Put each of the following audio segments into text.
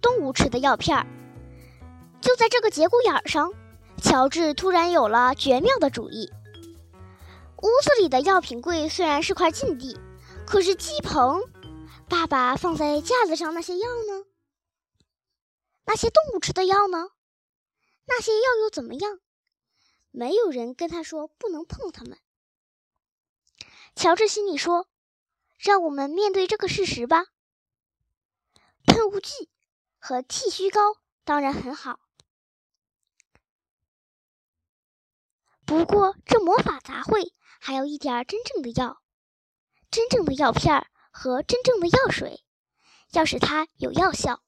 动物吃的药片儿。就在这个节骨眼上，乔治突然有了绝妙的主意。屋子里的药品柜虽然是块禁地，可是鸡棚，爸爸放在架子上那些药呢？那些动物吃的药呢？那些药又怎么样？没有人跟他说不能碰它们。乔治心里说：“让我们面对这个事实吧。喷雾剂和剃须膏当然很好。”不过，这魔法杂烩还有一点真正的药，真正的药片和真正的药水，要使它有药效。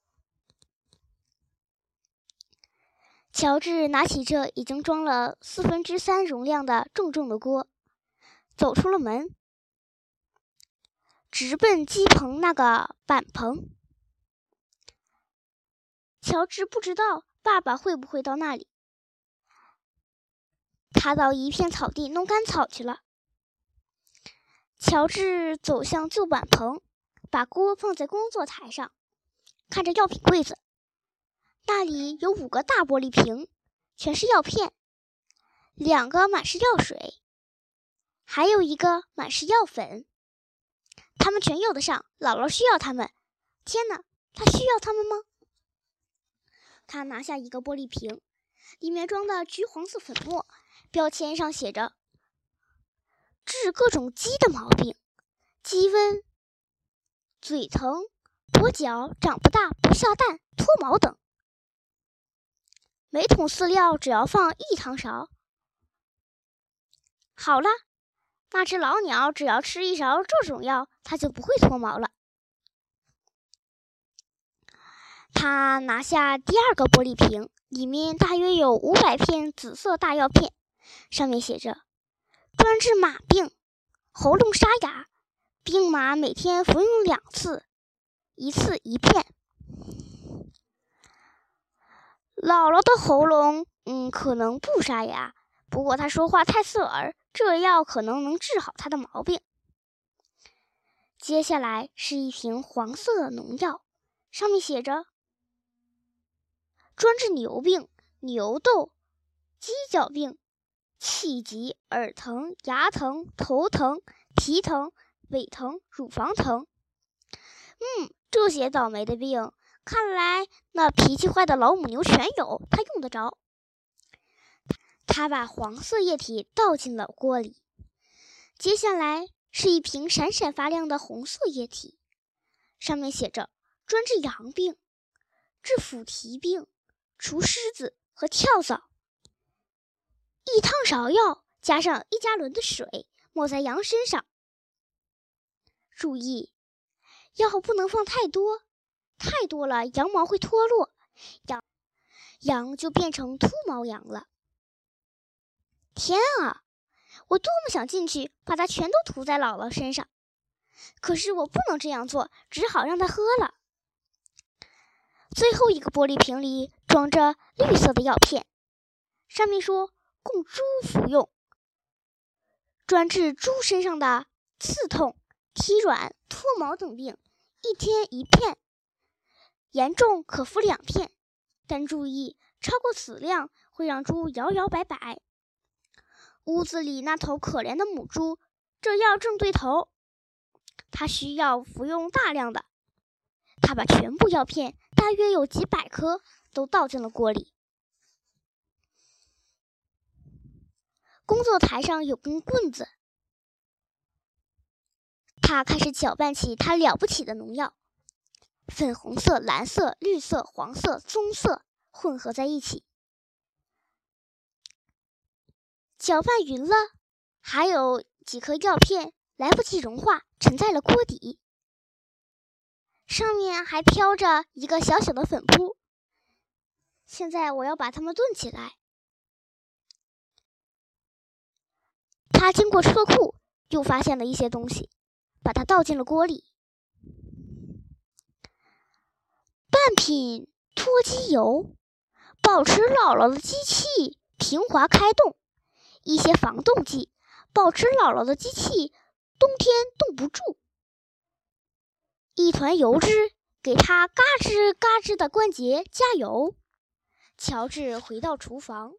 乔治拿起这已经装了四分之三容量的重重的锅，走出了门，直奔鸡棚那个板棚。乔治不知道爸爸会不会到那里。他到一片草地弄干草去了。乔治走向旧板棚，把锅放在工作台上，看着药品柜子，那里有五个大玻璃瓶，全是药片，两个满是药水，还有一个满是药粉。他们全用得上，姥姥需要他们。天哪，他需要他们吗？他拿下一个玻璃瓶，里面装的橘黄色粉末。标签上写着：“治各种鸡的毛病，鸡瘟、嘴疼、跛脚、长不大、不下蛋、脱毛等。每桶饲料只要放一汤勺。好了，那只老鸟只要吃一勺这种药，它就不会脱毛了。”他拿下第二个玻璃瓶，里面大约有五百片紫色大药片。上面写着：“专治马病、喉咙沙哑，病马每天服用两次，一次一片。”姥姥的喉咙，嗯，可能不沙哑，不过她说话太刺耳，这药可能能治好她的毛病。接下来是一瓶黄色的农药，上面写着：“专治牛病、牛痘、鸡脚病。”气急、耳疼、牙疼、头疼、皮疼、尾疼、乳房疼。嗯，这些倒霉的病，看来那脾气坏的老母牛全有，他用得着。他把黄色液体倒进了锅里，接下来是一瓶闪闪发亮的红色液体，上面写着：专治羊病、治腐蹄病、除虱子和跳蚤。一汤勺药加上一加仑的水，抹在羊身上。注意，药不能放太多，太多了羊毛会脱落，羊羊就变成秃毛羊了。天啊，我多么想进去把它全都涂在姥姥身上，可是我不能这样做，只好让它喝了。最后一个玻璃瓶里装着绿色的药片，上面说。供猪服用，专治猪身上的刺痛、体软、脱毛等病，一天一片，严重可服两片，但注意，超过此量会让猪摇摇摆摆。屋子里那头可怜的母猪，这药正对头，它需要服用大量的。他把全部药片，大约有几百颗，都倒进了锅里。工作台上有根棍子，他开始搅拌起他了不起的农药，粉红色、蓝色、绿色、黄色、棕色混合在一起，搅拌匀了，还有几颗药片来不及融化，沉在了锅底，上面还飘着一个小小的粉扑。现在我要把它们炖起来。他经过车库，又发现了一些东西，把它倒进了锅里。半品脱机油，保持姥姥的机器平滑开动；一些防冻剂，保持姥姥的机器冬天冻不住；一团油脂，给他嘎吱嘎吱的关节加油。乔治回到厨房，